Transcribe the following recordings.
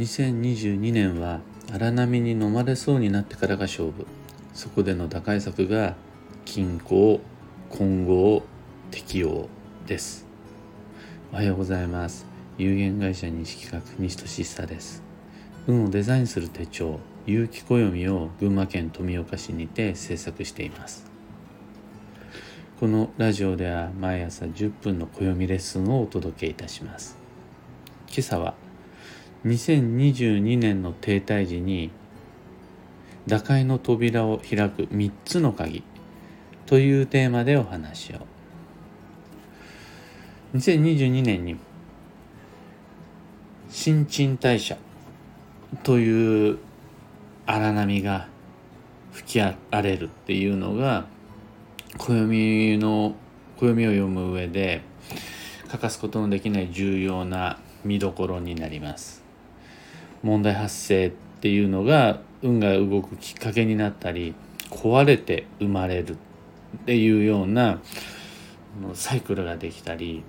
2022年は荒波に飲まれそうになってからが勝負。そこでの打開策が均衡混合適応です。おはようございます。有限会社西企画西俊久です。運をデザインする手帳有機暦を群馬県富岡市にて制作しています。このラジオでは毎朝10分の暦レッスンをお届けいたします。今朝は2022年の停滞時に打開の扉を開く3つの鍵というテーマでお話を。2022年に新陳代謝という荒波が吹き荒れるっていうのが暦の暦を読む上で欠かすことのできない重要な見どころになります。問題発生っていうのが運が動くきっかけになったり壊れて生まれるっていうようなサイクルができたり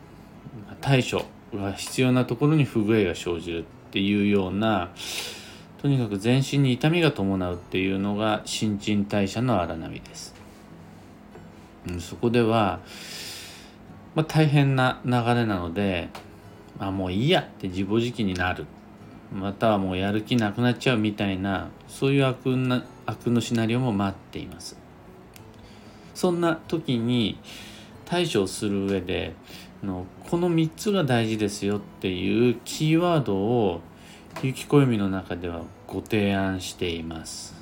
対処が必要なところに不具合が生じるっていうようなとにかく全身に痛みが伴うっていうのが新陳代謝の荒波です。そこでは、まあ、大変な流れなので、あ、もういいやって自暴自棄になるまたはもうやる気なくなっちゃうみたいなそういう悪な悪のシナリオも待っています。そんな時に対処する上でのこの3つが大事ですよっていうキーワードを有機暦の中ではご提案しています。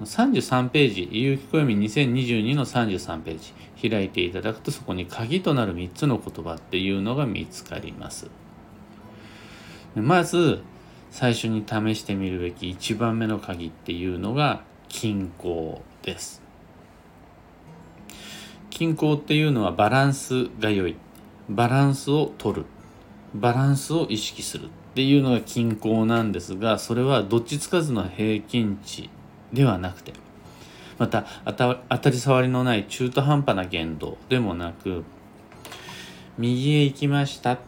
33ページ有機暦2022の33ページ開いていただくとそこに鍵となる3つの言葉っていうのが見つかります。まず最初に試してみるべき1番目の鍵っていうのが均衡です。均衡っていうのはバランスが良い。バランスを取る。バランスを意識するっていうのが均衡なんですがそれはどっちつかずの平均値ではなくて。また当たり障りのない中途半端な言動でもなく右へ行きましたっ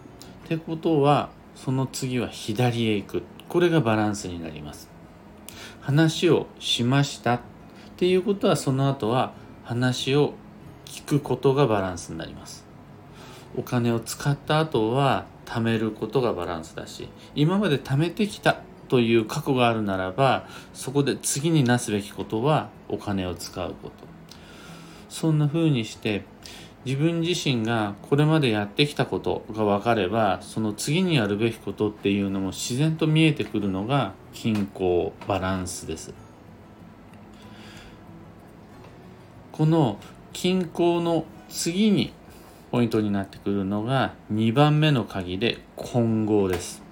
てことはその次は左へ行く。これがバランスになります。話をしましたっていうことはその後は話を聞くことがバランスになります。お金を使った後は貯めることがバランスだし今まで貯めてきたという過去があるならばそこで次になすべきことはお金を使うこと。そんな風にして自分自身がこれまでやってきたことが分かればその次にやるべきことっていうのも自然と見えてくるのが均衡バランスです。この均衡の次にポイントになってくるのが2番目の鍵で混合です。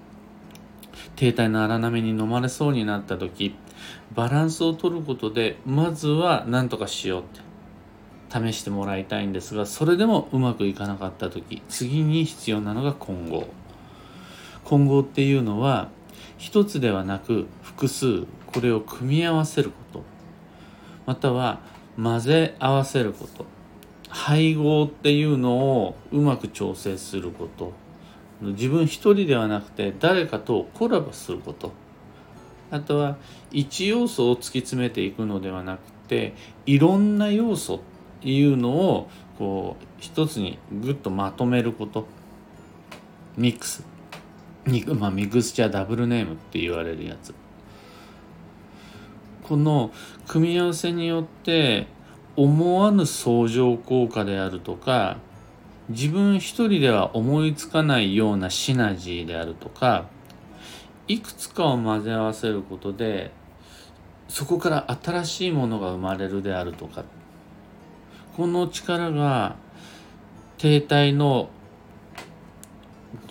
停滞の荒波に飲まれそうになった時バランスを取ることでまずは何とかしようって。試してもらいたいんですがそれでもうまくいかなかった時次に必要なのが混合。混合っていうのは一つではなく複数これを組み合わせること。または混ぜ合わせること。配合っていうのをうまく調整すること。自分一人ではなくて誰かとコラボすること。あとは一要素を突き詰めていくのではなくていろんな要素っいうのをこう一つにグッとまとめること。ミックス。まあ、ミクスチャーダブルネームって言われるやつ。この組み合わせによって思わぬ相乗効果であるとか自分一人では思いつかないようなシナジーであるとかいくつかを混ぜ合わせることでそこから新しいものが生まれるであるとか。この力が停滞の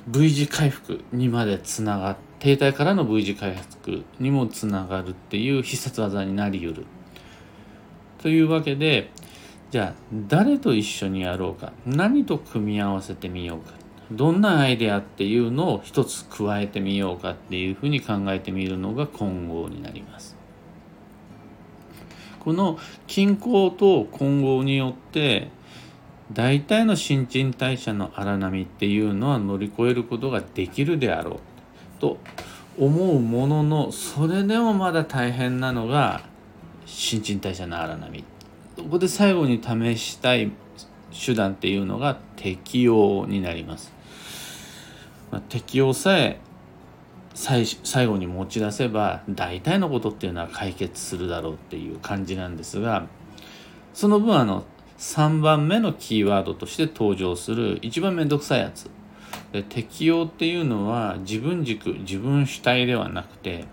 V 字回復にまでつながって停滞からの V 字回復にもつながるっていう必殺技になりうるというわけでじゃあ誰と一緒にやろうか何と組み合わせてみようかどんなアイデアっていうのを一つ加えてみようかっていうふうに考えてみるのが混合になります。この均衡と混合によって大体の新陳代謝の荒波っていうのは乗り越えることができるであろうと思うもののそれでもまだ大変なのが新陳代謝の荒波。ここで最後に試したい手段っていうのが適応になります、まあ、適応さえ最最後に持ち出せば大体のことっていうのは解決するだろうっていう感じなんですがその分あの3番目のキーワードとして登場する一番めんどくさいやつ。で適応っていうのは自分軸自分主体ではなくて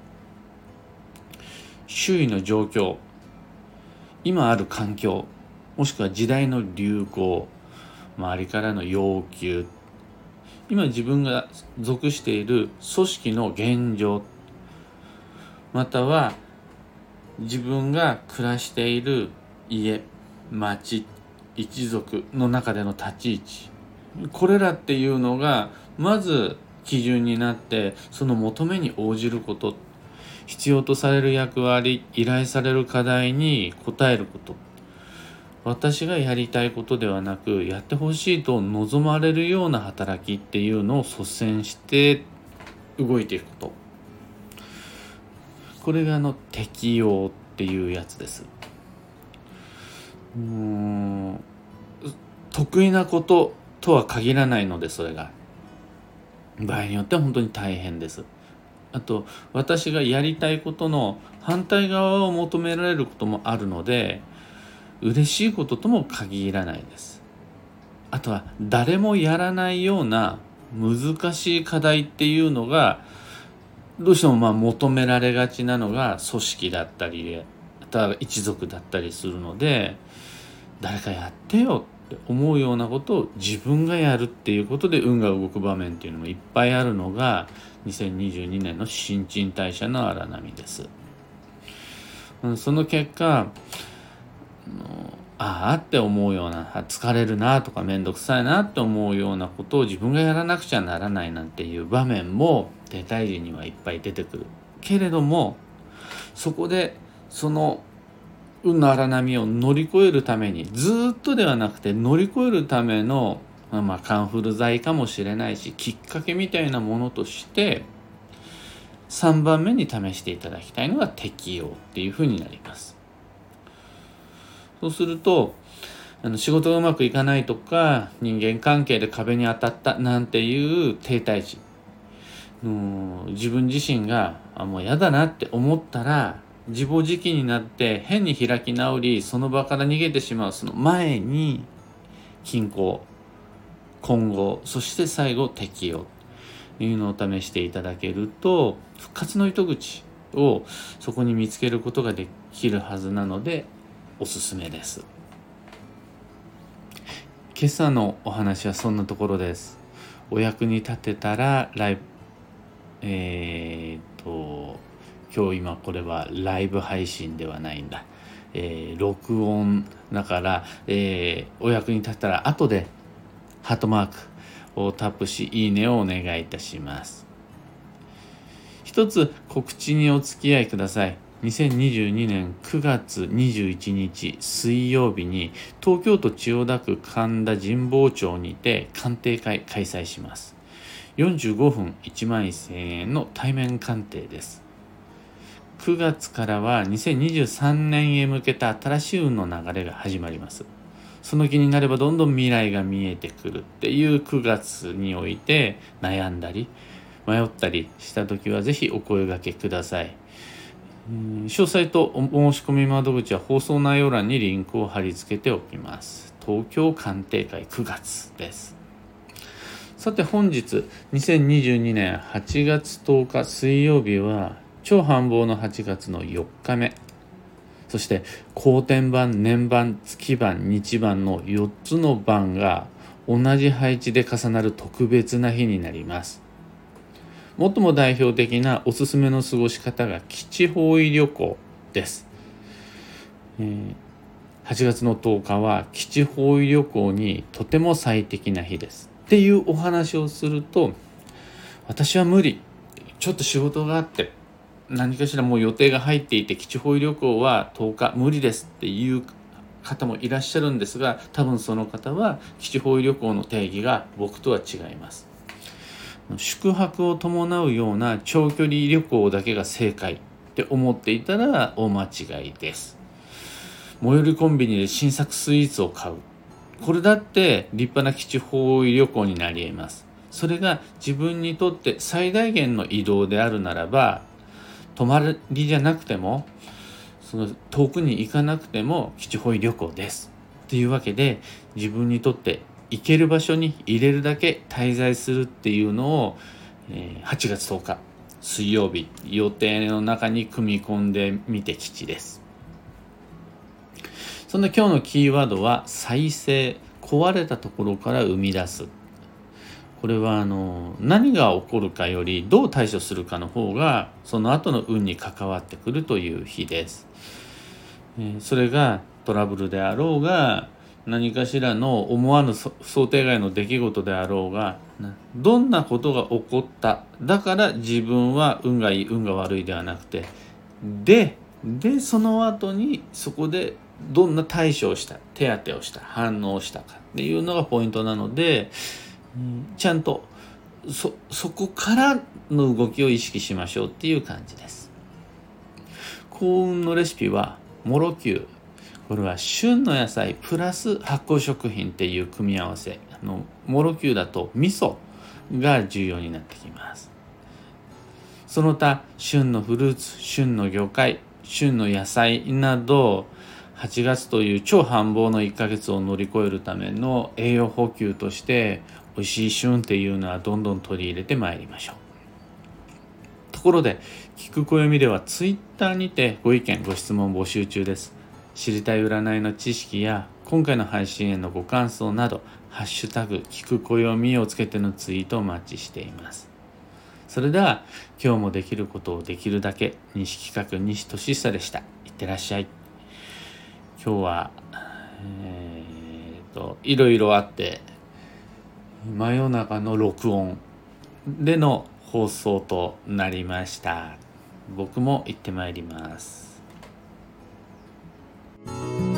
周囲の状況今ある環境もしくは時代の流行周りからの要求今自分が属している組織の現状または自分が暮らしている家町一族の中での立ち位置。これらっていうのがまず基準になってその求めに応じること。必要とされる役割依頼される課題に応えること。私がやりたいことではなくやってほしいと望まれるような働きっていうのを率先して動いていくこと。これがあの適用っていうやつです。うん得意なこととは限らないのでそれが。場合によっては本当に大変です。あと私がやりたいことの反対側を求められることもあるので嬉しいこととも限らないですあとは誰もやらないような難しい課題っていうのがどうしてもまあ求められがちなのが組織だったりあとは一族だったりするので誰かやってよって思うようなことを自分がやるっていうことで運が動く場面っていうのもいっぱいあるのが2022年の新陳代謝の荒波です。その結果ああって思うような疲れるなとか面倒くさいなって思うようなことを自分がやらなくちゃならないなんていう場面も停滞時にはいっぱい出てくるけれどもそこでその運の荒波を乗り越えるためにずっとではなくて乗り越えるためのまあカンフル剤かもしれないしきっかけみたいなものとして3番目に試していただきたいのが適用っていうふうになります。そうするとあの仕事がうまくいかないとか人間関係で壁に当たったなんていう停滞時。の自分自身があもう嫌だなって思ったら自暴自棄になって変に開き直りその場から逃げてしまうその前に均衡今後そして最後適用というのを試していただけると復活の糸口をそこに見つけることができるはずなのでおすすめです今朝のお話はそんなところですお役に立てたらライブえー、っと今日今これはライブ配信ではないんだ、えー、録音だから、えー、お役に立ったら後でハートマークをタップし、いいねをお願いいたします。一つ告知にお付き合いください。2022年9月21日水曜日に東京都千代田区神田神保町にて鑑定会開催します。45分1万1000円の対面鑑定です。9月からは2023年へ向けた新しい運の流れが始まります。その気になればどんどん未来が見えてくるっていう9月において悩んだり迷ったりした時は是非お声がけください。詳細とお申し込み窓口は放送内容欄にリンクを貼り付けておきます。東京鑑定会9月です。さて本日2022年8月10日水曜日は超繁忙の8月の4日目そして後天版年版月版日版の4つの版が同じ配置で重なる特別な日になります最も代表的なおすすめの過ごし方が基地方位旅行です、えー、8月の10日は基地方位旅行にとても最適な日です。っていうお話をすると私は無理。ちょっと仕事があって何かしらもう予定が入っていて基地方位旅行は10日無理です。っていう方もいらっしゃるんですが多分その方は基地方位旅行の定義が僕とは違います。宿泊を伴うような長距離旅行だけが正解って思っていたら大間違いです。最寄りコンビニで新作スイーツを買う。これだって立派な基地方位旅行になり得ます。それが自分にとって最大限の移動であるならば泊まりじゃなくてもその遠くに行かなくても基地方位旅行です。っていうわけで自分にとって行ける場所に入れるだけ滞在するっていうのを、え8月10日水曜日予定の中に組み込んでみて吉ですそんな今日のキーワードは再生壊れたところから生み出すこれはあの何が起こるかよりどう対処するかの方がその後の運に関わってくるという日です。それがトラブルであろうが何かしらの思わぬ想定外の出来事であろうがどんなことが起こった。だから自分は運がいい運が悪いではなくてででその後にそこでどんな対処をした手当てをした反応をしたかっていうのがポイントなのでちゃんとそそこからの動きを意識しましょうっていう感じです。幸運のレシピはもろきゅうこれは旬の野菜プラス発酵食品っていう組み合わせあのもろきゅうだと味噌が重要になってきます。その他旬のフルーツ旬の魚介旬の野菜など8月という超繁忙の1ヶ月を乗り越えるための栄養補給として美味しい旬っていうのはどんどん取り入れてまいりましょう。ところで聞く暦では Twitter にてご意見ご質問募集中です。知りたい占いの知識や今回の配信へのご感想などハッシュタグ聞く暦をつけてのツイートをお待ちしています。それでは今日もできることをできるだけ西企画西俊久でした。いってらっしゃい。今日はえー、っといろいろあって真夜中の録音での放送となりました。僕も行ってまいります。you